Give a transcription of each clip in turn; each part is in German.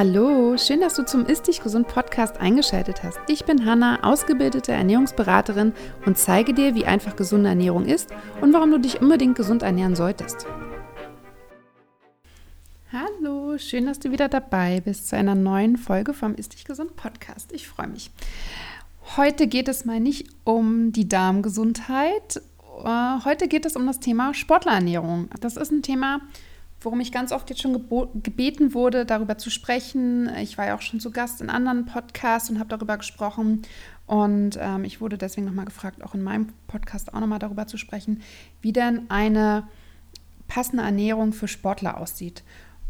Hallo, schön, dass du zum Ist Dich Gesund Podcast eingeschaltet hast. Ich bin Hanna, ausgebildete Ernährungsberaterin und zeige dir, wie einfach gesunde Ernährung ist und warum du dich unbedingt gesund ernähren solltest. Hallo, schön, dass du wieder dabei bist zu einer neuen Folge vom Ist Dich Gesund Podcast. Ich freue mich. Heute geht es mal nicht um die Darmgesundheit. Äh, heute geht es um das Thema Sportlerernährung. Das ist ein Thema, worum ich ganz oft jetzt schon gebeten wurde, darüber zu sprechen. Ich war ja auch schon zu Gast in anderen Podcasts und habe darüber gesprochen. Und ähm, ich wurde deswegen nochmal gefragt, auch in meinem Podcast auch nochmal darüber zu sprechen, wie denn eine passende Ernährung für Sportler aussieht.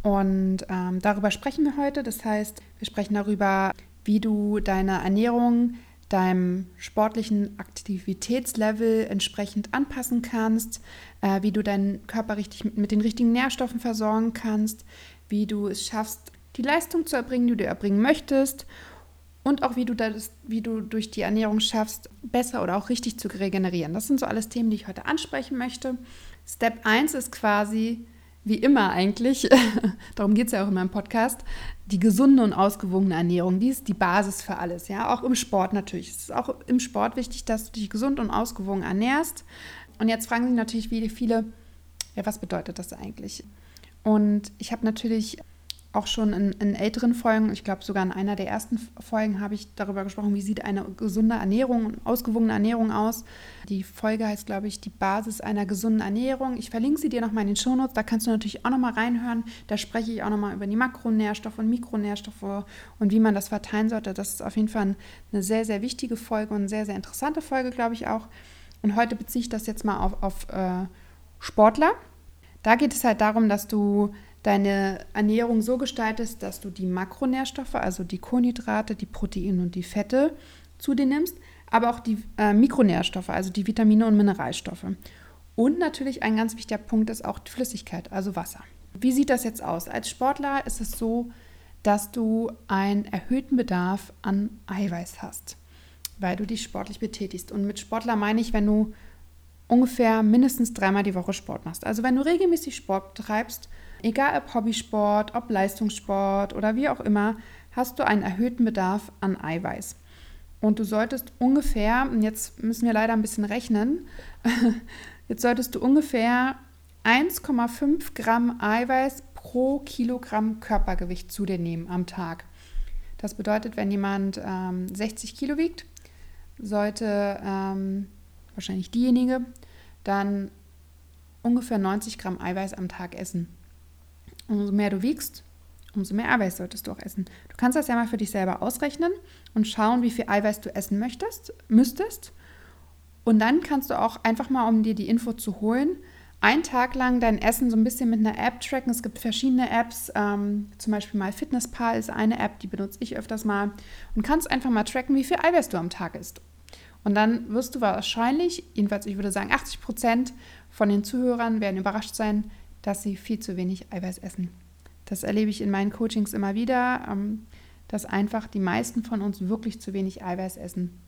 Und ähm, darüber sprechen wir heute. Das heißt, wir sprechen darüber, wie du deine Ernährung deinem sportlichen Aktivitätslevel entsprechend anpassen kannst, äh, wie du deinen Körper richtig mit, mit den richtigen Nährstoffen versorgen kannst, wie du es schaffst, die Leistung zu erbringen, die du erbringen möchtest und auch wie du, das, wie du durch die Ernährung schaffst, besser oder auch richtig zu regenerieren. Das sind so alles Themen, die ich heute ansprechen möchte. Step 1 ist quasi, wie immer eigentlich, darum geht es ja auch in meinem Podcast, die gesunde und ausgewogene Ernährung. Die ist die Basis für alles, ja, auch im Sport natürlich. Es ist auch im Sport wichtig, dass du dich gesund und ausgewogen ernährst. Und jetzt fragen sich natürlich viele, ja, was bedeutet das eigentlich? Und ich habe natürlich auch schon in, in älteren Folgen, ich glaube sogar in einer der ersten Folgen, habe ich darüber gesprochen, wie sieht eine gesunde Ernährung ausgewogene Ernährung aus. Die Folge heißt, glaube ich, die Basis einer gesunden Ernährung. Ich verlinke sie dir nochmal in den Shownotes, da kannst du natürlich auch nochmal reinhören. Da spreche ich auch nochmal über die Makronährstoffe und Mikronährstoffe und wie man das verteilen sollte. Das ist auf jeden Fall eine sehr, sehr wichtige Folge und eine sehr, sehr interessante Folge, glaube ich auch. Und heute beziehe ich das jetzt mal auf, auf äh, Sportler. Da geht es halt darum, dass du deine Ernährung so gestaltest, dass du die Makronährstoffe, also die Kohlenhydrate, die Proteine und die Fette zu dir nimmst, aber auch die äh, Mikronährstoffe, also die Vitamine und Mineralstoffe. Und natürlich ein ganz wichtiger Punkt ist auch die Flüssigkeit, also Wasser. Wie sieht das jetzt aus? Als Sportler ist es so, dass du einen erhöhten Bedarf an Eiweiß hast, weil du dich sportlich betätigst. Und mit Sportler meine ich, wenn du ungefähr mindestens dreimal die Woche Sport machst. Also wenn du regelmäßig Sport betreibst, Egal ob Hobbysport, ob Leistungssport oder wie auch immer, hast du einen erhöhten Bedarf an Eiweiß. Und du solltest ungefähr, jetzt müssen wir leider ein bisschen rechnen, jetzt solltest du ungefähr 1,5 Gramm Eiweiß pro Kilogramm Körpergewicht zu dir nehmen am Tag. Das bedeutet, wenn jemand ähm, 60 Kilo wiegt, sollte ähm, wahrscheinlich diejenige dann ungefähr 90 Gramm Eiweiß am Tag essen. Umso mehr du wiegst, umso mehr Eiweiß solltest du auch essen. Du kannst das ja mal für dich selber ausrechnen und schauen, wie viel Eiweiß du essen möchtest, müsstest. Und dann kannst du auch einfach mal, um dir die Info zu holen, einen Tag lang dein Essen so ein bisschen mit einer App tracken. Es gibt verschiedene Apps, ähm, zum Beispiel mal FitnessPal ist eine App, die benutze ich öfters mal. Und kannst einfach mal tracken, wie viel Eiweiß du am Tag isst. Und dann wirst du wahrscheinlich, jedenfalls ich würde sagen 80 Prozent von den Zuhörern werden überrascht sein, dass sie viel zu wenig Eiweiß essen. Das erlebe ich in meinen Coachings immer wieder, ähm, dass einfach die meisten von uns wirklich zu wenig Eiweiß essen.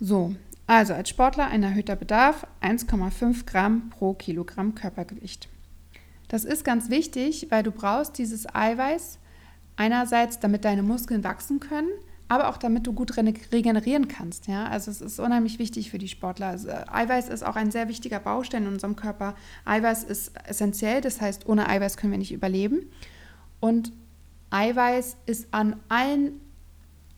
So, also als Sportler ein erhöhter Bedarf 1,5 Gramm pro Kilogramm Körpergewicht. Das ist ganz wichtig, weil du brauchst dieses Eiweiß einerseits, damit deine Muskeln wachsen können, aber auch damit du gut regenerieren kannst. Ja? Also es ist unheimlich wichtig für die Sportler. Also Eiweiß ist auch ein sehr wichtiger Baustein in unserem Körper. Eiweiß ist essentiell, das heißt, ohne Eiweiß können wir nicht überleben. Und Eiweiß ist an allen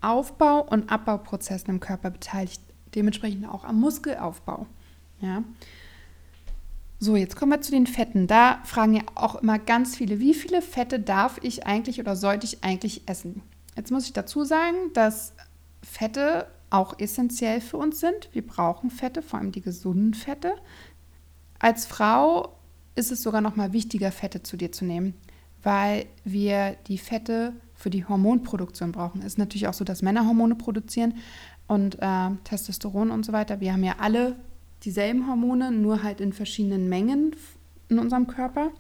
Aufbau- und Abbauprozessen im Körper beteiligt, dementsprechend auch am Muskelaufbau. Ja? So, jetzt kommen wir zu den Fetten. Da fragen ja auch immer ganz viele, wie viele Fette darf ich eigentlich oder sollte ich eigentlich essen? Jetzt muss ich dazu sagen, dass Fette auch essentiell für uns sind. Wir brauchen Fette, vor allem die gesunden Fette. Als Frau ist es sogar noch mal wichtiger, Fette zu dir zu nehmen, weil wir die Fette für die Hormonproduktion brauchen. Es ist natürlich auch so, dass Männer Hormone produzieren und äh, Testosteron und so weiter. Wir haben ja alle dieselben Hormone, nur halt in verschiedenen Mengen in unserem Körper.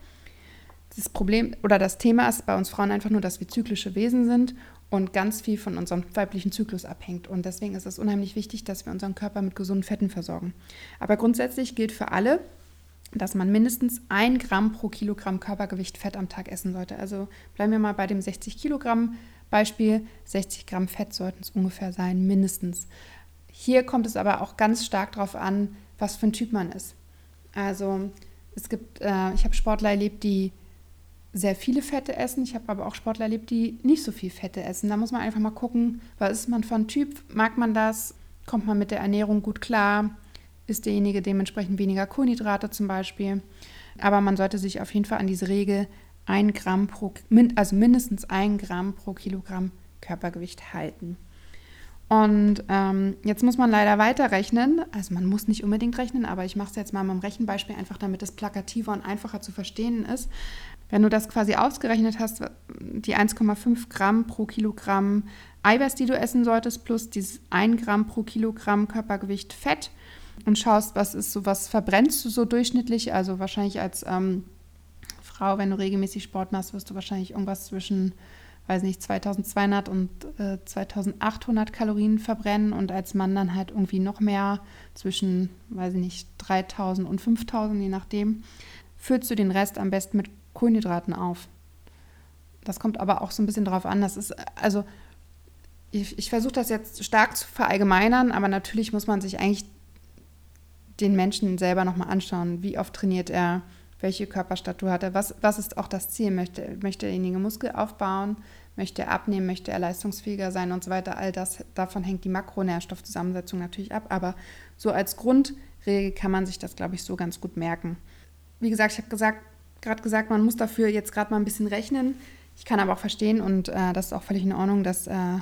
Das Problem oder das Thema ist bei uns Frauen einfach nur, dass wir zyklische Wesen sind und ganz viel von unserem weiblichen Zyklus abhängt. Und deswegen ist es unheimlich wichtig, dass wir unseren Körper mit gesunden Fetten versorgen. Aber grundsätzlich gilt für alle, dass man mindestens ein Gramm pro Kilogramm Körpergewicht Fett am Tag essen sollte. Also bleiben wir mal bei dem 60 Kilogramm Beispiel. 60 Gramm Fett sollten es ungefähr sein, mindestens. Hier kommt es aber auch ganz stark darauf an, was für ein Typ man ist. Also es gibt, äh, ich habe Sportler erlebt, die sehr viele Fette essen. Ich habe aber auch Sportler erlebt, die nicht so viel Fette essen. Da muss man einfach mal gucken, was ist man für ein Typ? Mag man das? Kommt man mit der Ernährung gut klar? Ist derjenige dementsprechend weniger Kohlenhydrate zum Beispiel? Aber man sollte sich auf jeden Fall an diese Regel ein Gramm pro, also mindestens ein Gramm pro Kilogramm Körpergewicht halten. Und ähm, jetzt muss man leider weiterrechnen. Also man muss nicht unbedingt rechnen, aber ich mache es jetzt mal mit dem Rechenbeispiel einfach, damit es plakativer und einfacher zu verstehen ist. Wenn du das quasi ausgerechnet hast, die 1,5 Gramm pro Kilogramm Eiweiß, die du essen solltest, plus dieses 1 Gramm pro Kilogramm Körpergewicht Fett und schaust, was ist so, was verbrennst du so durchschnittlich, also wahrscheinlich als ähm, Frau, wenn du regelmäßig Sport machst, wirst du wahrscheinlich irgendwas zwischen weiß nicht, 2200 und äh, 2800 Kalorien verbrennen und als Mann dann halt irgendwie noch mehr, zwischen, weiß ich nicht, 3000 und 5000, je nachdem, füllst du den Rest am besten mit Kohlenhydraten auf. Das kommt aber auch so ein bisschen drauf an, das ist, also ich, ich versuche das jetzt stark zu verallgemeinern, aber natürlich muss man sich eigentlich den Menschen selber nochmal anschauen, wie oft trainiert er, welche Körperstatur hat er, was, was ist auch das Ziel, möchte, möchte derjenige Muskel aufbauen, möchte er abnehmen, möchte er leistungsfähiger sein und so weiter. All das, davon hängt die Makronährstoffzusammensetzung natürlich ab. Aber so als Grundregel kann man sich das, glaube ich, so ganz gut merken. Wie gesagt, ich habe gesagt, gerade gesagt, man muss dafür jetzt gerade mal ein bisschen rechnen. Ich kann aber auch verstehen und äh, das ist auch völlig in Ordnung, dass äh,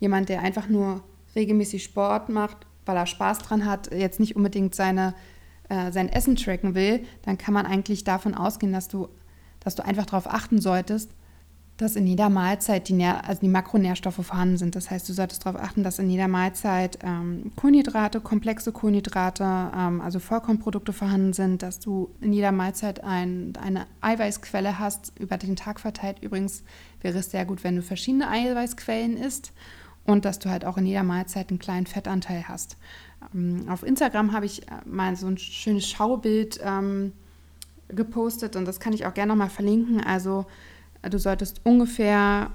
jemand, der einfach nur regelmäßig Sport macht, weil er Spaß dran hat, jetzt nicht unbedingt seine, äh, sein Essen tracken will, dann kann man eigentlich davon ausgehen, dass du, dass du einfach darauf achten solltest, dass in jeder Mahlzeit die, Nähr also die Makronährstoffe vorhanden sind. Das heißt, du solltest darauf achten, dass in jeder Mahlzeit ähm, Kohlenhydrate, komplexe Kohlenhydrate, ähm, also Vollkornprodukte vorhanden sind, dass du in jeder Mahlzeit ein, eine Eiweißquelle hast, über den Tag verteilt. Übrigens wäre es sehr gut, wenn du verschiedene Eiweißquellen isst und dass du halt auch in jeder Mahlzeit einen kleinen Fettanteil hast. Ähm, auf Instagram habe ich äh, mal so ein schönes Schaubild ähm, gepostet und das kann ich auch gerne nochmal verlinken. Also Du solltest ungefähr,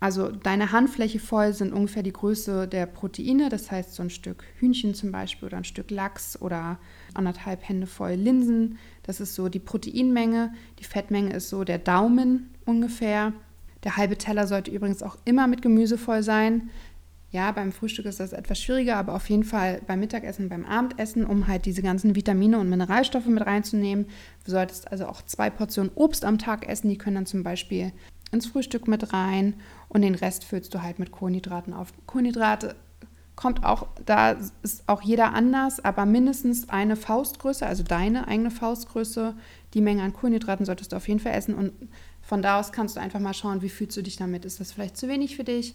also deine Handfläche voll sind ungefähr die Größe der Proteine. Das heißt, so ein Stück Hühnchen zum Beispiel oder ein Stück Lachs oder anderthalb Hände voll Linsen. Das ist so die Proteinmenge. Die Fettmenge ist so der Daumen ungefähr. Der halbe Teller sollte übrigens auch immer mit Gemüse voll sein. Ja, beim Frühstück ist das etwas schwieriger, aber auf jeden Fall beim Mittagessen, beim Abendessen, um halt diese ganzen Vitamine und Mineralstoffe mit reinzunehmen. Du solltest also auch zwei Portionen Obst am Tag essen, die können dann zum Beispiel ins Frühstück mit rein und den Rest füllst du halt mit Kohlenhydraten auf. Kohlenhydrate kommt auch, da ist auch jeder anders, aber mindestens eine Faustgröße, also deine eigene Faustgröße, die Menge an Kohlenhydraten solltest du auf jeden Fall essen und von da aus kannst du einfach mal schauen, wie fühlst du dich damit. Ist das vielleicht zu wenig für dich?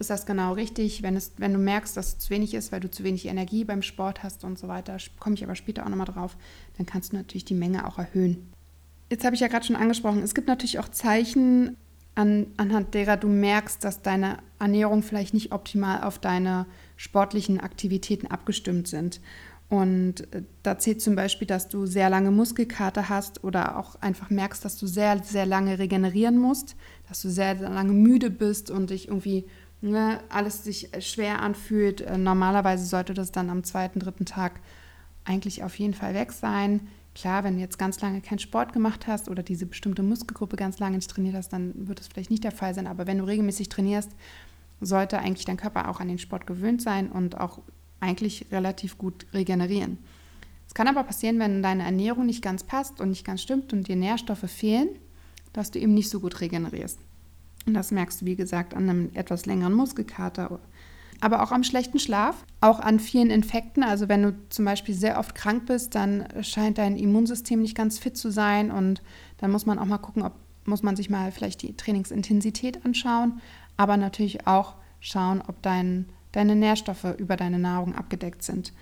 Ist das genau richtig. Wenn, es, wenn du merkst, dass es zu wenig ist, weil du zu wenig Energie beim Sport hast und so weiter, komme ich aber später auch nochmal drauf, dann kannst du natürlich die Menge auch erhöhen. Jetzt habe ich ja gerade schon angesprochen, es gibt natürlich auch Zeichen, an, anhand derer du merkst, dass deine Ernährung vielleicht nicht optimal auf deine sportlichen Aktivitäten abgestimmt sind. Und äh, da zählt zum Beispiel, dass du sehr lange Muskelkater hast oder auch einfach merkst, dass du sehr, sehr lange regenerieren musst, dass du sehr, sehr lange müde bist und dich irgendwie ne, alles sich schwer anfühlt. Äh, normalerweise sollte das dann am zweiten, dritten Tag eigentlich auf jeden Fall weg sein. Klar, wenn du jetzt ganz lange keinen Sport gemacht hast oder diese bestimmte Muskelgruppe ganz lange nicht trainiert hast, dann wird es vielleicht nicht der Fall sein. Aber wenn du regelmäßig trainierst, sollte eigentlich dein Körper auch an den Sport gewöhnt sein und auch eigentlich relativ gut regenerieren. Es kann aber passieren, wenn deine Ernährung nicht ganz passt und nicht ganz stimmt und dir Nährstoffe fehlen, dass du eben nicht so gut regenerierst. Und das merkst du, wie gesagt, an einem etwas längeren Muskelkater. Aber auch am schlechten Schlaf, auch an vielen Infekten. Also wenn du zum Beispiel sehr oft krank bist, dann scheint dein Immunsystem nicht ganz fit zu sein. Und dann muss man auch mal gucken, ob muss man sich mal vielleicht die Trainingsintensität anschauen, aber natürlich auch schauen, ob dein, deine Nährstoffe über deine Nahrung abgedeckt sind.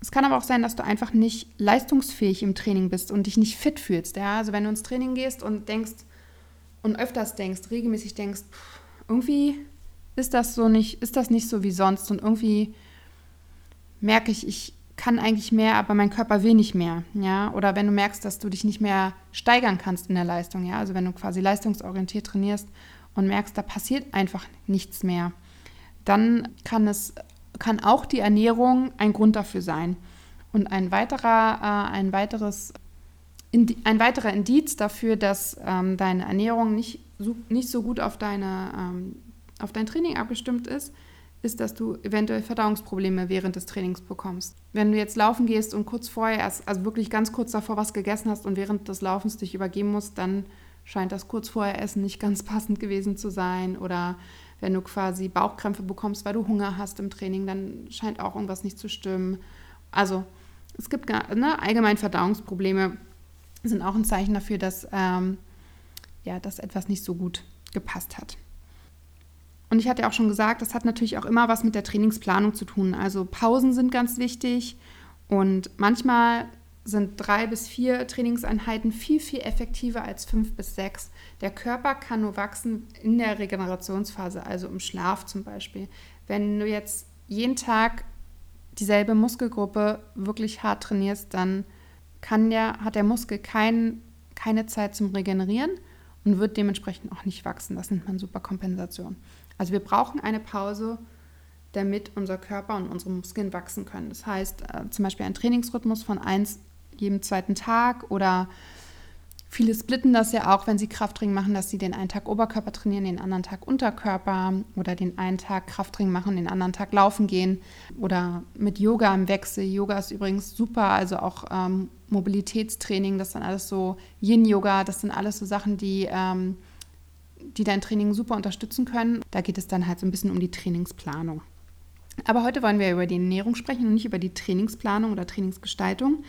Es kann aber auch sein, dass du einfach nicht leistungsfähig im Training bist und dich nicht fit fühlst. Ja? Also wenn du ins Training gehst und denkst, und öfters denkst, regelmäßig denkst, pff, irgendwie ist das so nicht, ist das nicht so wie sonst und irgendwie merke ich, ich kann eigentlich mehr, aber mein Körper will nicht mehr, ja, oder wenn du merkst, dass du dich nicht mehr steigern kannst in der Leistung, ja, also wenn du quasi leistungsorientiert trainierst und merkst, da passiert einfach nichts mehr, dann kann es kann auch die Ernährung ein Grund dafür sein. Und ein weiterer, äh, ein weiteres ein weiterer Indiz dafür, dass ähm, deine Ernährung nicht so, nicht so gut auf, deine, ähm, auf dein Training abgestimmt ist, ist, dass du eventuell Verdauungsprobleme während des Trainings bekommst. Wenn du jetzt laufen gehst und kurz vorher erst, also wirklich ganz kurz davor was gegessen hast und während des Laufens dich übergeben musst, dann scheint das kurz vorher Essen nicht ganz passend gewesen zu sein. Oder wenn du quasi Bauchkrämpfe bekommst, weil du Hunger hast im Training, dann scheint auch irgendwas nicht zu stimmen. Also es gibt ne, allgemein Verdauungsprobleme sind auch ein Zeichen dafür, dass, ähm, ja, dass etwas nicht so gut gepasst hat. Und ich hatte ja auch schon gesagt, das hat natürlich auch immer was mit der Trainingsplanung zu tun. Also Pausen sind ganz wichtig und manchmal sind drei bis vier Trainingseinheiten viel, viel effektiver als fünf bis sechs. Der Körper kann nur wachsen in der Regenerationsphase, also im Schlaf zum Beispiel. Wenn du jetzt jeden Tag dieselbe Muskelgruppe wirklich hart trainierst, dann kann der, hat der Muskel kein, keine Zeit zum Regenerieren und wird dementsprechend auch nicht wachsen. Das nennt man Superkompensation. Also wir brauchen eine Pause, damit unser Körper und unsere Muskeln wachsen können. Das heißt äh, zum Beispiel ein Trainingsrhythmus von eins jedem zweiten Tag oder Viele splitten das ja auch, wenn sie Krafttraining machen, dass sie den einen Tag Oberkörper trainieren, den anderen Tag Unterkörper oder den einen Tag Krafttraining machen, den anderen Tag laufen gehen oder mit Yoga im Wechsel. Yoga ist übrigens super, also auch ähm, Mobilitätstraining, das sind alles so Yin-Yoga, das sind alles so Sachen, die, ähm, die dein Training super unterstützen können. Da geht es dann halt so ein bisschen um die Trainingsplanung. Aber heute wollen wir über die Ernährung sprechen und nicht über die Trainingsplanung oder Trainingsgestaltung.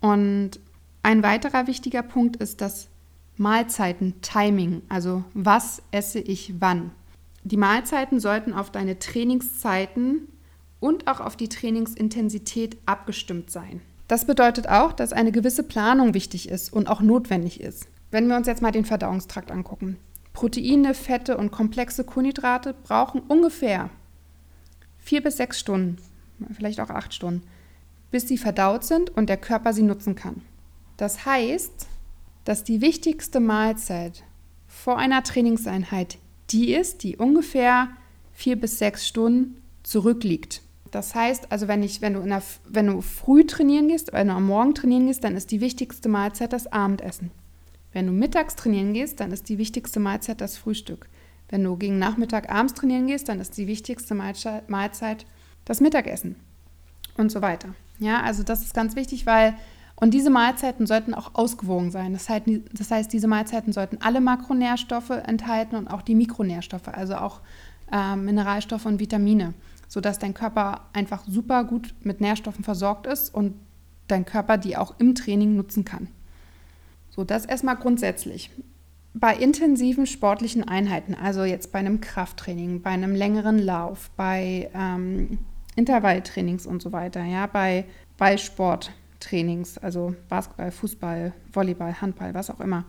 Und ein weiterer wichtiger Punkt ist das Mahlzeiten-Timing, also was esse ich wann. Die Mahlzeiten sollten auf deine Trainingszeiten und auch auf die Trainingsintensität abgestimmt sein. Das bedeutet auch, dass eine gewisse Planung wichtig ist und auch notwendig ist. Wenn wir uns jetzt mal den Verdauungstrakt angucken. Proteine, Fette und komplexe Kohlenhydrate brauchen ungefähr vier bis sechs Stunden, vielleicht auch acht Stunden, bis sie verdaut sind und der Körper sie nutzen kann. Das heißt, dass die wichtigste Mahlzeit vor einer Trainingseinheit die ist, die ungefähr vier bis sechs Stunden zurückliegt. Das heißt, also wenn, ich, wenn, du der, wenn du früh trainieren gehst, wenn du am Morgen trainieren gehst, dann ist die wichtigste Mahlzeit das Abendessen. Wenn du mittags trainieren gehst, dann ist die wichtigste Mahlzeit das Frühstück. Wenn du gegen Nachmittag abends trainieren gehst, dann ist die wichtigste Mahlzeit das Mittagessen und so weiter. Ja, also das ist ganz wichtig, weil und diese Mahlzeiten sollten auch ausgewogen sein. Das heißt, diese Mahlzeiten sollten alle Makronährstoffe enthalten und auch die Mikronährstoffe, also auch äh, Mineralstoffe und Vitamine, sodass dein Körper einfach super gut mit Nährstoffen versorgt ist und dein Körper die auch im Training nutzen kann. So, das erstmal grundsätzlich. Bei intensiven sportlichen Einheiten, also jetzt bei einem Krafttraining, bei einem längeren Lauf, bei ähm, Intervalltrainings und so weiter, ja, bei Ballsport, Trainings, also Basketball, Fußball, Volleyball, Handball, was auch immer.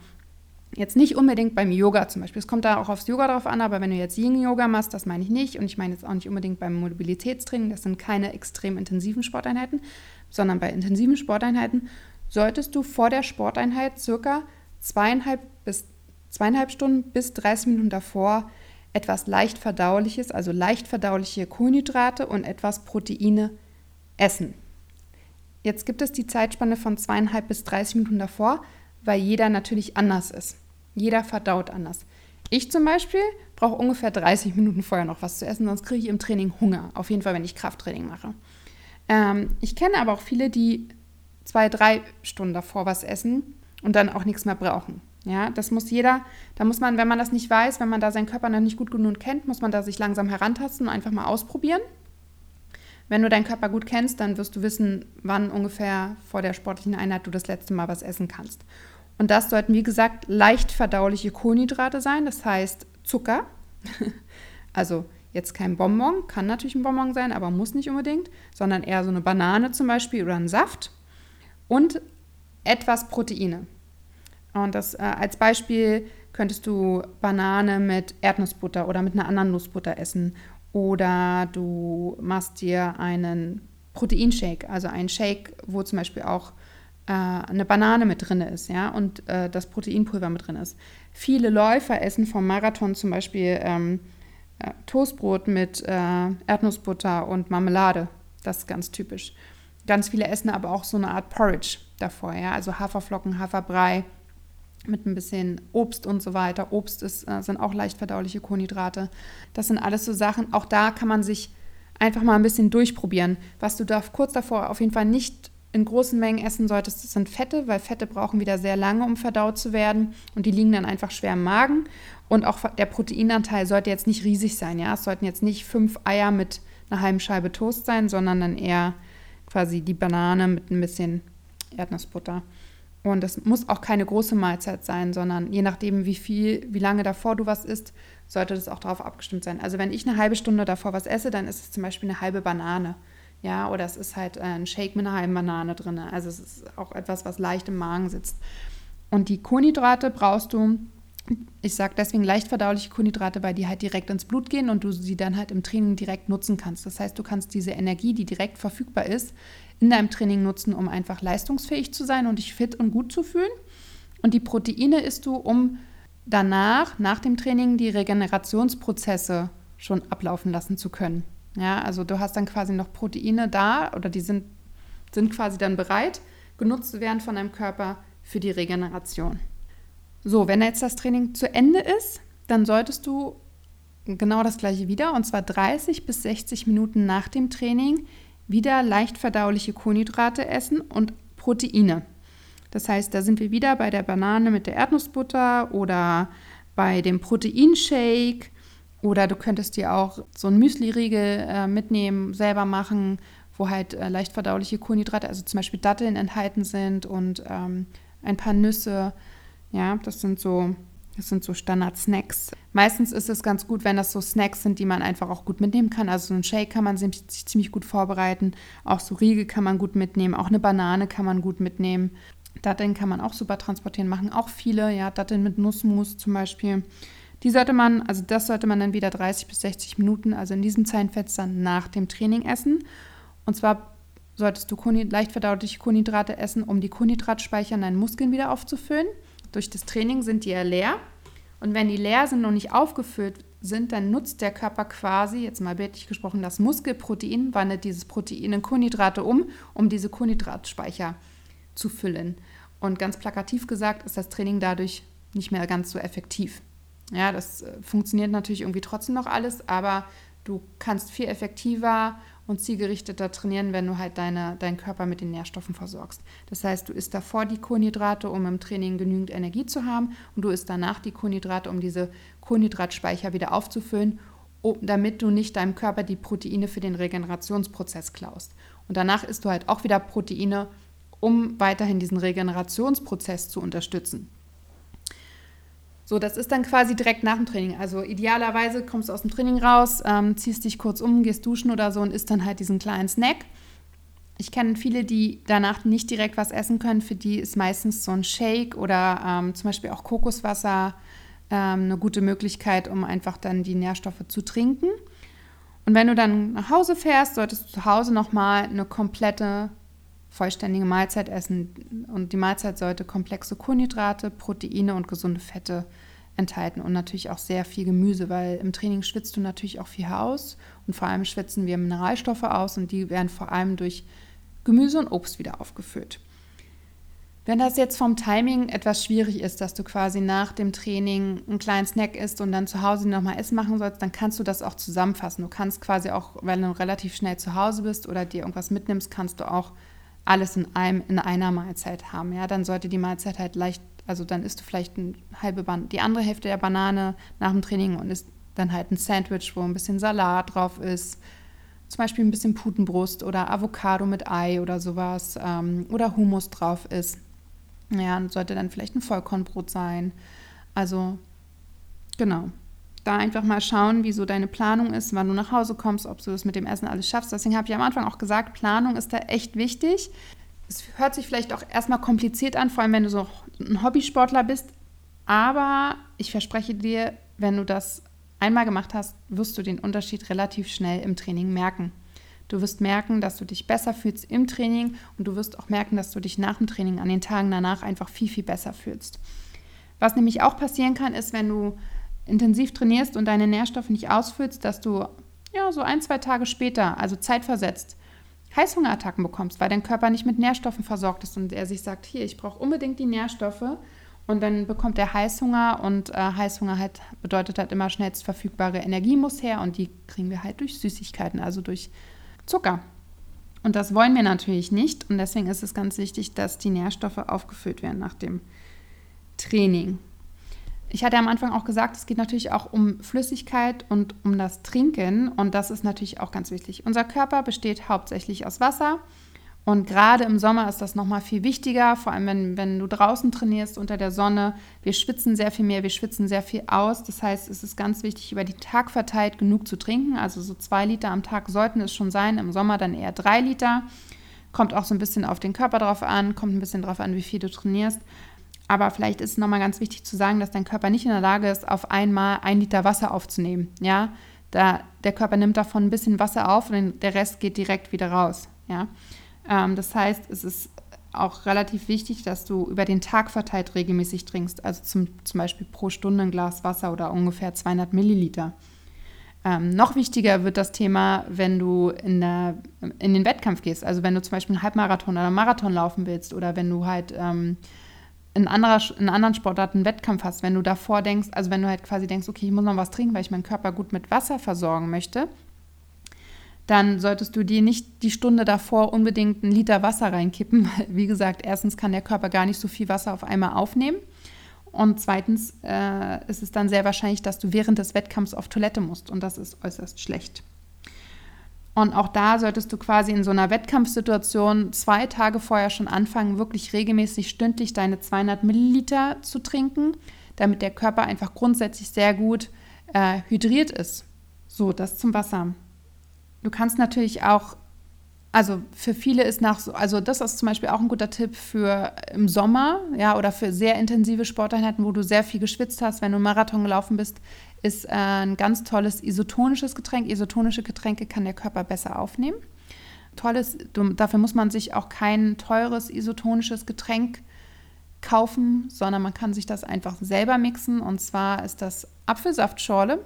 Jetzt nicht unbedingt beim Yoga zum Beispiel. Es kommt da auch aufs Yoga drauf an, aber wenn du jetzt Yin-Yoga machst, das meine ich nicht. Und ich meine jetzt auch nicht unbedingt beim Mobilitätstraining. Das sind keine extrem intensiven Sporteinheiten, sondern bei intensiven Sporteinheiten solltest du vor der Sporteinheit circa zweieinhalb bis zweieinhalb Stunden bis 30 Minuten davor etwas leicht verdauliches, also leicht verdauliche Kohlenhydrate und etwas Proteine essen. Jetzt gibt es die Zeitspanne von zweieinhalb bis 30 Minuten davor, weil jeder natürlich anders ist. Jeder verdaut anders. Ich zum Beispiel brauche ungefähr 30 Minuten vorher noch was zu essen, sonst kriege ich im Training Hunger. Auf jeden Fall, wenn ich Krafttraining mache. Ähm, ich kenne aber auch viele, die zwei, drei Stunden davor was essen und dann auch nichts mehr brauchen. Ja, das muss jeder, da muss man, wenn man das nicht weiß, wenn man da seinen Körper noch nicht gut genug kennt, muss man da sich langsam herantasten und einfach mal ausprobieren. Wenn du deinen Körper gut kennst, dann wirst du wissen, wann ungefähr vor der sportlichen Einheit du das letzte Mal was essen kannst. Und das sollten, wie gesagt, leicht verdauliche Kohlenhydrate sein, das heißt Zucker. also jetzt kein Bonbon, kann natürlich ein Bonbon sein, aber muss nicht unbedingt, sondern eher so eine Banane zum Beispiel oder ein Saft und etwas Proteine. Und das äh, als Beispiel könntest du Banane mit Erdnussbutter oder mit einer anderen Nussbutter essen oder du machst dir einen Proteinshake, also ein Shake, wo zum Beispiel auch äh, eine Banane mit drin ist, ja, und äh, das Proteinpulver mit drin ist. Viele Läufer essen vom Marathon zum Beispiel ähm, äh, Toastbrot mit äh, Erdnussbutter und Marmelade. Das ist ganz typisch. Ganz viele essen aber auch so eine Art Porridge davor, ja, also Haferflocken, Haferbrei mit ein bisschen Obst und so weiter. Obst ist, äh, sind auch leicht verdauliche Kohlenhydrate. Das sind alles so Sachen. Auch da kann man sich einfach mal ein bisschen durchprobieren. Was du da kurz davor auf jeden Fall nicht in großen Mengen essen solltest, sind Fette, weil Fette brauchen wieder sehr lange, um verdaut zu werden und die liegen dann einfach schwer im Magen. Und auch der Proteinanteil sollte jetzt nicht riesig sein, ja. Es sollten jetzt nicht fünf Eier mit einer halben Scheibe Toast sein, sondern dann eher quasi die Banane mit ein bisschen Erdnussbutter. Und das muss auch keine große Mahlzeit sein, sondern je nachdem, wie viel, wie lange davor du was isst, sollte das auch darauf abgestimmt sein. Also wenn ich eine halbe Stunde davor was esse, dann ist es zum Beispiel eine halbe Banane. Ja, oder es ist halt ein Shake mit einer halben Banane drin. Also es ist auch etwas, was leicht im Magen sitzt. Und die Kohlenhydrate brauchst du, ich sage deswegen leicht verdauliche Kohlenhydrate, weil die halt direkt ins Blut gehen und du sie dann halt im Training direkt nutzen kannst. Das heißt, du kannst diese Energie, die direkt verfügbar ist, in deinem Training nutzen, um einfach leistungsfähig zu sein und dich fit und gut zu fühlen. Und die Proteine isst du, um danach, nach dem Training, die Regenerationsprozesse schon ablaufen lassen zu können. Ja, also du hast dann quasi noch Proteine da oder die sind, sind quasi dann bereit, genutzt zu werden von deinem Körper für die Regeneration. So, wenn jetzt das Training zu Ende ist, dann solltest du genau das gleiche wieder, und zwar 30 bis 60 Minuten nach dem Training, wieder leicht verdauliche Kohlenhydrate essen und Proteine. Das heißt, da sind wir wieder bei der Banane mit der Erdnussbutter oder bei dem Proteinshake oder du könntest dir auch so einen Müsli-Riegel äh, mitnehmen, selber machen, wo halt äh, leicht verdauliche Kohlenhydrate, also zum Beispiel Datteln enthalten sind und ähm, ein paar Nüsse. Ja, das sind so das sind so Standard-Snacks. Meistens ist es ganz gut, wenn das so Snacks sind, die man einfach auch gut mitnehmen kann. Also so ein Shake kann man sich ziemlich gut vorbereiten. Auch so Riegel kann man gut mitnehmen. Auch eine Banane kann man gut mitnehmen. Datteln kann man auch super transportieren. Machen auch viele. Ja, Datteln mit Nussmus zum Beispiel. Die sollte man, also das sollte man dann wieder 30 bis 60 Minuten, also in diesem Zeitfenster nach dem Training essen. Und zwar solltest du leicht verdauliche Kohlenhydrate essen, um die Kohlenhydratspeicher in deinen Muskeln wieder aufzufüllen. Durch das Training sind die ja leer. Und wenn die leer sind und nicht aufgefüllt sind, dann nutzt der Körper quasi, jetzt mal bildlich gesprochen, das Muskelprotein, wandelt dieses Protein in Kohlenhydrate um, um diese Kohlenhydratspeicher zu füllen. Und ganz plakativ gesagt ist das Training dadurch nicht mehr ganz so effektiv. Ja, das äh, funktioniert natürlich irgendwie trotzdem noch alles, aber du kannst viel effektiver und zielgerichteter trainieren, wenn du halt deine, deinen Körper mit den Nährstoffen versorgst. Das heißt, du isst davor die Kohlenhydrate, um im Training genügend Energie zu haben und du isst danach die Kohlenhydrate, um diese Kohlenhydratspeicher wieder aufzufüllen, um, damit du nicht deinem Körper die Proteine für den Regenerationsprozess klaust. Und danach isst du halt auch wieder Proteine, um weiterhin diesen Regenerationsprozess zu unterstützen. So, das ist dann quasi direkt nach dem Training. Also idealerweise kommst du aus dem Training raus, ähm, ziehst dich kurz um, gehst duschen oder so und isst dann halt diesen kleinen Snack. Ich kenne viele, die danach nicht direkt was essen können. Für die ist meistens so ein Shake oder ähm, zum Beispiel auch Kokoswasser ähm, eine gute Möglichkeit, um einfach dann die Nährstoffe zu trinken. Und wenn du dann nach Hause fährst, solltest du zu Hause nochmal eine komplette vollständige Mahlzeit essen. Und die Mahlzeit sollte komplexe Kohlenhydrate, Proteine und gesunde Fette enthalten und natürlich auch sehr viel Gemüse, weil im Training schwitzt du natürlich auch viel aus und vor allem schwitzen wir Mineralstoffe aus und die werden vor allem durch Gemüse und Obst wieder aufgefüllt. Wenn das jetzt vom Timing etwas schwierig ist, dass du quasi nach dem Training einen kleinen Snack isst und dann zu Hause nochmal Essen machen sollst, dann kannst du das auch zusammenfassen. Du kannst quasi auch, wenn du relativ schnell zu Hause bist oder dir irgendwas mitnimmst, kannst du auch alles in einem in einer Mahlzeit haben. Ja, dann sollte die Mahlzeit halt leicht, also dann isst du vielleicht eine halbe Ban die andere Hälfte der Banane nach dem Training und isst dann halt ein Sandwich, wo ein bisschen Salat drauf ist, zum Beispiel ein bisschen Putenbrust oder Avocado mit Ei oder sowas ähm, oder Hummus drauf ist. Ja, sollte dann vielleicht ein Vollkornbrot sein. Also genau, da einfach mal schauen, wie so deine Planung ist, wann du nach Hause kommst, ob du das mit dem Essen alles schaffst. Deswegen habe ich am Anfang auch gesagt, Planung ist da echt wichtig. Es hört sich vielleicht auch erstmal kompliziert an, vor allem wenn du so ein Hobbysportler bist. Aber ich verspreche dir, wenn du das einmal gemacht hast, wirst du den Unterschied relativ schnell im Training merken. Du wirst merken, dass du dich besser fühlst im Training und du wirst auch merken, dass du dich nach dem Training an den Tagen danach einfach viel, viel besser fühlst. Was nämlich auch passieren kann, ist, wenn du intensiv trainierst und deine Nährstoffe nicht ausfüllst, dass du ja so ein, zwei Tage später, also zeitversetzt, Heißhungerattacken bekommst, weil dein Körper nicht mit Nährstoffen versorgt ist und er sich sagt, hier, ich brauche unbedingt die Nährstoffe und dann bekommt er Heißhunger und äh, Heißhunger halt bedeutet halt immer schnellst verfügbare Energie muss her und die kriegen wir halt durch Süßigkeiten, also durch Zucker. Und das wollen wir natürlich nicht und deswegen ist es ganz wichtig, dass die Nährstoffe aufgefüllt werden nach dem Training. Ich hatte am Anfang auch gesagt, es geht natürlich auch um Flüssigkeit und um das Trinken und das ist natürlich auch ganz wichtig. Unser Körper besteht hauptsächlich aus Wasser und gerade im Sommer ist das nochmal viel wichtiger, vor allem wenn, wenn du draußen trainierst unter der Sonne. Wir schwitzen sehr viel mehr, wir schwitzen sehr viel aus. Das heißt, es ist ganz wichtig, über den Tag verteilt genug zu trinken. Also so zwei Liter am Tag sollten es schon sein, im Sommer dann eher drei Liter. Kommt auch so ein bisschen auf den Körper drauf an, kommt ein bisschen drauf an, wie viel du trainierst. Aber vielleicht ist es nochmal ganz wichtig zu sagen, dass dein Körper nicht in der Lage ist, auf einmal ein Liter Wasser aufzunehmen. Ja, da, der Körper nimmt davon ein bisschen Wasser auf und der Rest geht direkt wieder raus. Ja, ähm, das heißt, es ist auch relativ wichtig, dass du über den Tag verteilt regelmäßig trinkst. Also zum, zum Beispiel pro Stunde ein Glas Wasser oder ungefähr 200 Milliliter. Ähm, noch wichtiger wird das Thema, wenn du in, der, in den Wettkampf gehst. Also wenn du zum Beispiel einen Halbmarathon oder einen Marathon laufen willst oder wenn du halt ähm, in, anderer, in anderen Sportarten einen Wettkampf hast, wenn du davor denkst, also wenn du halt quasi denkst, okay, ich muss noch was trinken, weil ich meinen Körper gut mit Wasser versorgen möchte, dann solltest du dir nicht die Stunde davor unbedingt einen Liter Wasser reinkippen. Wie gesagt, erstens kann der Körper gar nicht so viel Wasser auf einmal aufnehmen. Und zweitens äh, ist es dann sehr wahrscheinlich, dass du während des Wettkampfs auf Toilette musst. Und das ist äußerst schlecht. Und auch da solltest du quasi in so einer Wettkampfsituation zwei Tage vorher schon anfangen, wirklich regelmäßig stündlich deine 200 Milliliter zu trinken, damit der Körper einfach grundsätzlich sehr gut äh, hydriert ist. So, das zum Wasser. Du kannst natürlich auch, also für viele ist nach so, also das ist zum Beispiel auch ein guter Tipp für im Sommer, ja, oder für sehr intensive Sporteinheiten, wo du sehr viel geschwitzt hast, wenn du Marathon gelaufen bist, ist äh, ein ganz tolles isotonisches Getränk. Isotonische Getränke kann der Körper besser aufnehmen. Tolles, dafür muss man sich auch kein teures isotonisches Getränk kaufen, sondern man kann sich das einfach selber mixen. Und zwar ist das Apfelsaftschorle.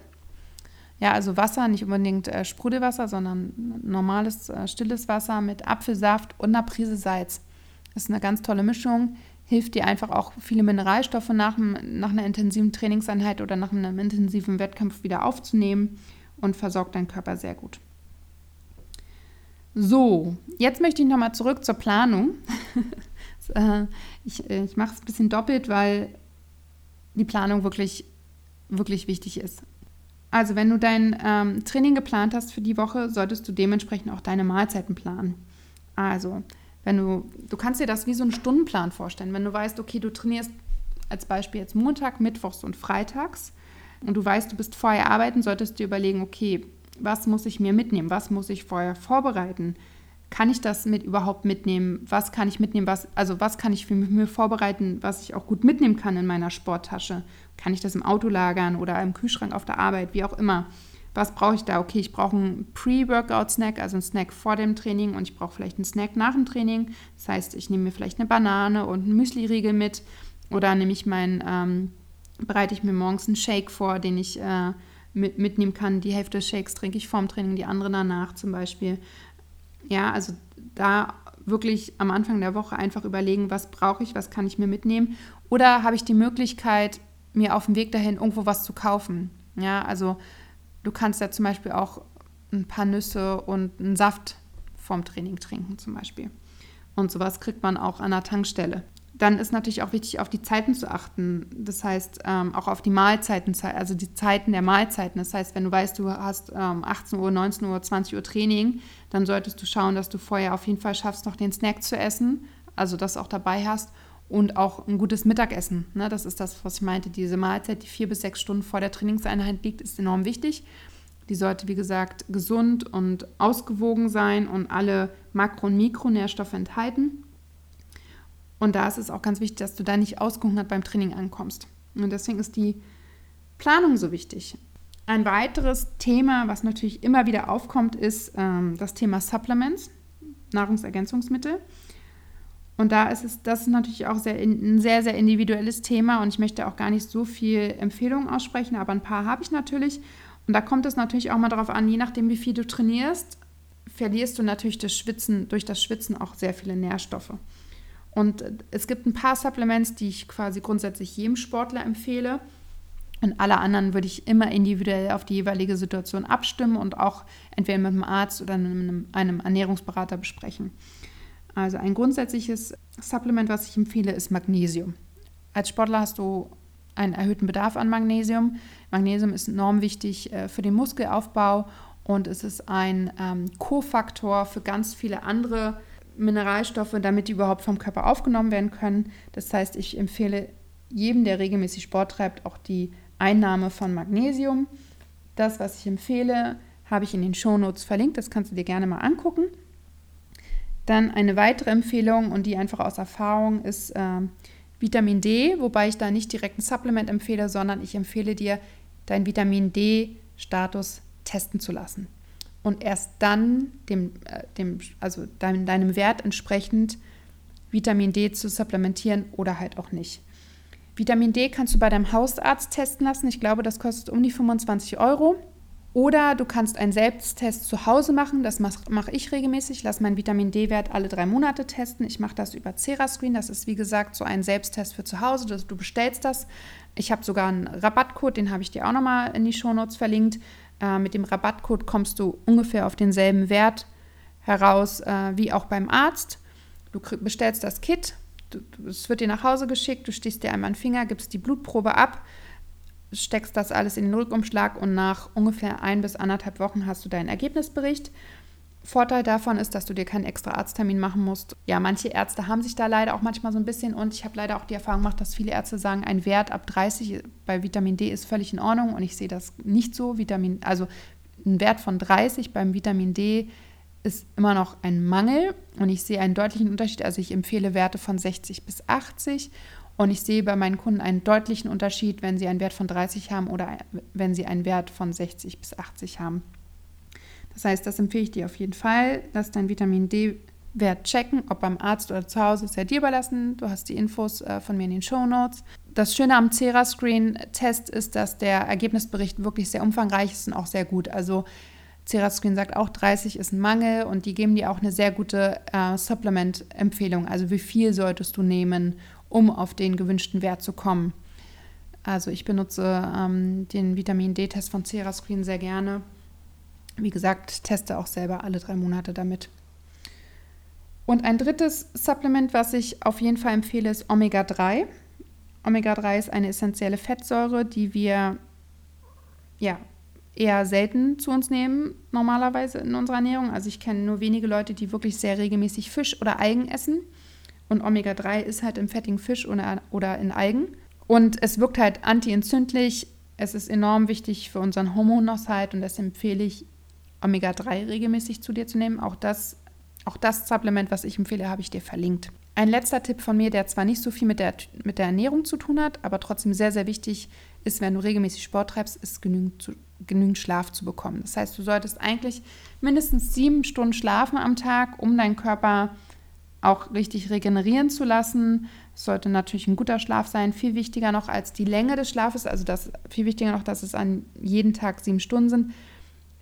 Ja, also Wasser, nicht unbedingt äh, Sprudelwasser, sondern normales, äh, stilles Wasser mit Apfelsaft und einer Prise Salz. Das ist eine ganz tolle Mischung. Hilft dir einfach auch viele Mineralstoffe nach, nach einer intensiven Trainingseinheit oder nach einem intensiven Wettkampf wieder aufzunehmen und versorgt deinen Körper sehr gut. So, jetzt möchte ich nochmal zurück zur Planung. Äh, ich äh, ich mache es ein bisschen doppelt, weil die Planung wirklich, wirklich wichtig ist. Also wenn du dein ähm, Training geplant hast für die Woche, solltest du dementsprechend auch deine Mahlzeiten planen. Also wenn du, du kannst dir das wie so einen Stundenplan vorstellen. Wenn du weißt, okay, du trainierst als Beispiel jetzt Montag, Mittwochs und Freitags und du weißt, du bist vorher arbeiten, solltest du dir überlegen, okay, was muss ich mir mitnehmen? Was muss ich vorher vorbereiten? Kann ich das mit überhaupt mitnehmen? Was kann ich mitnehmen? Was, also was kann ich für mir vorbereiten, was ich auch gut mitnehmen kann in meiner Sporttasche? Kann ich das im Auto lagern oder im Kühlschrank auf der Arbeit, wie auch immer? Was brauche ich da? Okay, ich brauche einen Pre-Workout-Snack, also einen Snack vor dem Training und ich brauche vielleicht einen Snack nach dem Training. Das heißt, ich nehme mir vielleicht eine Banane und einen Müsli-Riegel mit oder nehme ich meinen, ähm, bereite ich mir morgens einen Shake vor, den ich äh, mit, mitnehmen kann. Die Hälfte des Shakes trinke ich vorm Training, die andere danach zum Beispiel. Ja, also da wirklich am Anfang der Woche einfach überlegen, was brauche ich, was kann ich mir mitnehmen. Oder habe ich die Möglichkeit, mir auf dem Weg dahin irgendwo was zu kaufen. Ja, also du kannst ja zum Beispiel auch ein paar Nüsse und einen Saft vorm Training trinken zum Beispiel. Und sowas kriegt man auch an der Tankstelle. Dann ist natürlich auch wichtig, auf die Zeiten zu achten. Das heißt, ähm, auch auf die Mahlzeiten, also die Zeiten der Mahlzeiten. Das heißt, wenn du weißt, du hast ähm, 18 Uhr, 19 Uhr, 20 Uhr Training, dann solltest du schauen, dass du vorher auf jeden Fall schaffst, noch den Snack zu essen, also das auch dabei hast und auch ein gutes Mittagessen. Ne? Das ist das, was ich meinte. Diese Mahlzeit, die vier bis sechs Stunden vor der Trainingseinheit liegt, ist enorm wichtig. Die sollte, wie gesagt, gesund und ausgewogen sein und alle Makro- und Mikronährstoffe enthalten. Und da ist es auch ganz wichtig, dass du da nicht ausgehungert beim Training ankommst. Und deswegen ist die Planung so wichtig. Ein weiteres Thema, was natürlich immer wieder aufkommt, ist ähm, das Thema Supplements, Nahrungsergänzungsmittel. Und da ist es, das ist natürlich auch sehr, ein sehr, sehr individuelles Thema und ich möchte auch gar nicht so viel Empfehlungen aussprechen, aber ein paar habe ich natürlich. Und da kommt es natürlich auch mal darauf an, je nachdem, wie viel du trainierst, verlierst du natürlich das Schwitzen, durch das Schwitzen auch sehr viele Nährstoffe. Und es gibt ein paar Supplements, die ich quasi grundsätzlich jedem Sportler empfehle. Und alle anderen würde ich immer individuell auf die jeweilige Situation abstimmen und auch entweder mit einem Arzt oder einem, einem Ernährungsberater besprechen. Also ein grundsätzliches Supplement, was ich empfehle, ist Magnesium. Als Sportler hast du einen erhöhten Bedarf an Magnesium. Magnesium ist enorm wichtig äh, für den Muskelaufbau und es ist ein ähm, Kofaktor für ganz viele andere Mineralstoffe, damit die überhaupt vom Körper aufgenommen werden können. Das heißt, ich empfehle jedem, der regelmäßig Sport treibt, auch die Einnahme von Magnesium. Das, was ich empfehle, habe ich in den Shownotes verlinkt. Das kannst du dir gerne mal angucken. Dann eine weitere Empfehlung und die einfach aus Erfahrung ist äh, Vitamin D, wobei ich da nicht direkt ein Supplement empfehle, sondern ich empfehle dir, deinen Vitamin D-Status testen zu lassen. Und erst dann dem, äh, dem, also dein, deinem Wert entsprechend Vitamin D zu supplementieren oder halt auch nicht. Vitamin D kannst du bei deinem Hausarzt testen lassen. Ich glaube, das kostet um die 25 Euro. Oder du kannst einen Selbsttest zu Hause machen. Das mache ich regelmäßig. Ich lasse meinen Vitamin D-Wert alle drei Monate testen. Ich mache das über Cerascreen. Das ist wie gesagt so ein Selbsttest für zu Hause. Du bestellst das. Ich habe sogar einen Rabattcode, den habe ich dir auch nochmal in die Shownotes verlinkt. Äh, mit dem Rabattcode kommst du ungefähr auf denselben Wert heraus äh, wie auch beim Arzt. Du bestellst das Kit, es wird dir nach Hause geschickt, du stichst dir einmal einen Finger, gibst die Blutprobe ab steckst das alles in den Rückumschlag und nach ungefähr ein bis anderthalb Wochen hast du deinen Ergebnisbericht. Vorteil davon ist, dass du dir keinen extra Arzttermin machen musst. Ja, manche Ärzte haben sich da leider auch manchmal so ein bisschen und ich habe leider auch die Erfahrung gemacht, dass viele Ärzte sagen, ein Wert ab 30 bei Vitamin D ist völlig in Ordnung und ich sehe das nicht so. Vitamin, also ein Wert von 30 beim Vitamin D ist immer noch ein Mangel und ich sehe einen deutlichen Unterschied. Also ich empfehle Werte von 60 bis 80 und ich sehe bei meinen Kunden einen deutlichen Unterschied, wenn sie einen Wert von 30 haben oder wenn sie einen Wert von 60 bis 80 haben. Das heißt, das empfehle ich dir auf jeden Fall. Lass deinen Vitamin D-Wert checken, ob beim Arzt oder zu Hause, ist ja dir überlassen. Du hast die Infos äh, von mir in den Show Notes. Das Schöne am Cera-Screen-Test ist, dass der Ergebnisbericht wirklich sehr umfangreich ist und auch sehr gut. Also Cerascreen sagt auch, 30 ist ein Mangel und die geben dir auch eine sehr gute äh, Supplement-Empfehlung. Also wie viel solltest du nehmen, um auf den gewünschten Wert zu kommen. Also ich benutze ähm, den Vitamin D-Test von Cerascreen sehr gerne. Wie gesagt, teste auch selber alle drei Monate damit. Und ein drittes Supplement, was ich auf jeden Fall empfehle, ist Omega-3. Omega-3 ist eine essentielle Fettsäure, die wir ja, eher selten zu uns nehmen, normalerweise in unserer Ernährung. Also ich kenne nur wenige Leute, die wirklich sehr regelmäßig Fisch oder Algen essen. Und Omega-3 ist halt im fettigen Fisch oder, in Algen. Und es wirkt halt antientzündlich. Es ist enorm wichtig für unseren Hormonaushalt und deshalb empfehle ich, Omega-3 regelmäßig zu dir zu nehmen. Auch das, auch das Supplement, was ich empfehle, habe ich dir verlinkt. Ein letzter Tipp von mir, der zwar nicht so viel mit der, mit der Ernährung zu tun hat, aber trotzdem sehr, sehr wichtig ist, wenn du regelmäßig Sport treibst, ist genügend, zu, genügend Schlaf zu bekommen. Das heißt, du solltest eigentlich mindestens sieben Stunden schlafen am Tag, um deinen Körper auch richtig regenerieren zu lassen. Es sollte natürlich ein guter Schlaf sein. Viel wichtiger noch als die Länge des Schlafes, also das, viel wichtiger noch, dass es an jeden Tag sieben Stunden sind,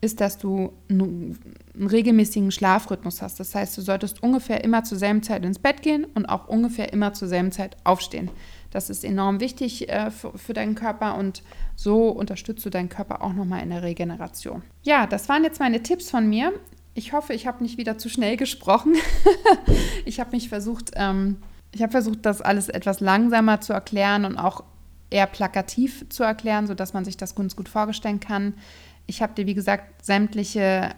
ist, dass du einen, einen regelmäßigen Schlafrhythmus hast. Das heißt, du solltest ungefähr immer zur selben Zeit ins Bett gehen und auch ungefähr immer zur selben Zeit aufstehen. Das ist enorm wichtig äh, für, für, deinen Körper und so unterstützt du deinen Körper auch nochmal in der Regeneration. Ja, das waren jetzt meine Tipps von mir. Ich hoffe, ich habe nicht wieder zu schnell gesprochen. ich habe mich versucht, ähm, ich habe versucht, das alles etwas langsamer zu erklären und auch eher plakativ zu erklären, sodass man sich das ganz gut vorstellen kann. Ich habe dir, wie gesagt, sämtliche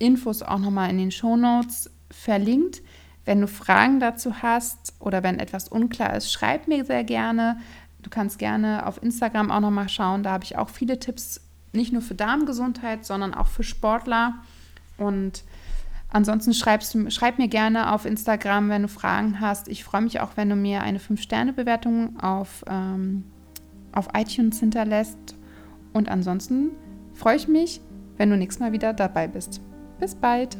Infos auch nochmal in den Shownotes verlinkt. Wenn du Fragen dazu hast oder wenn etwas unklar ist, schreib mir sehr gerne. Du kannst gerne auf Instagram auch nochmal schauen. Da habe ich auch viele Tipps, nicht nur für Darmgesundheit, sondern auch für Sportler. Und ansonsten schreibst, schreib mir gerne auf Instagram, wenn du Fragen hast. Ich freue mich auch, wenn du mir eine 5-Sterne-Bewertung auf, ähm, auf iTunes hinterlässt. Und ansonsten freue ich mich, wenn du nächstes Mal wieder dabei bist. Bis bald!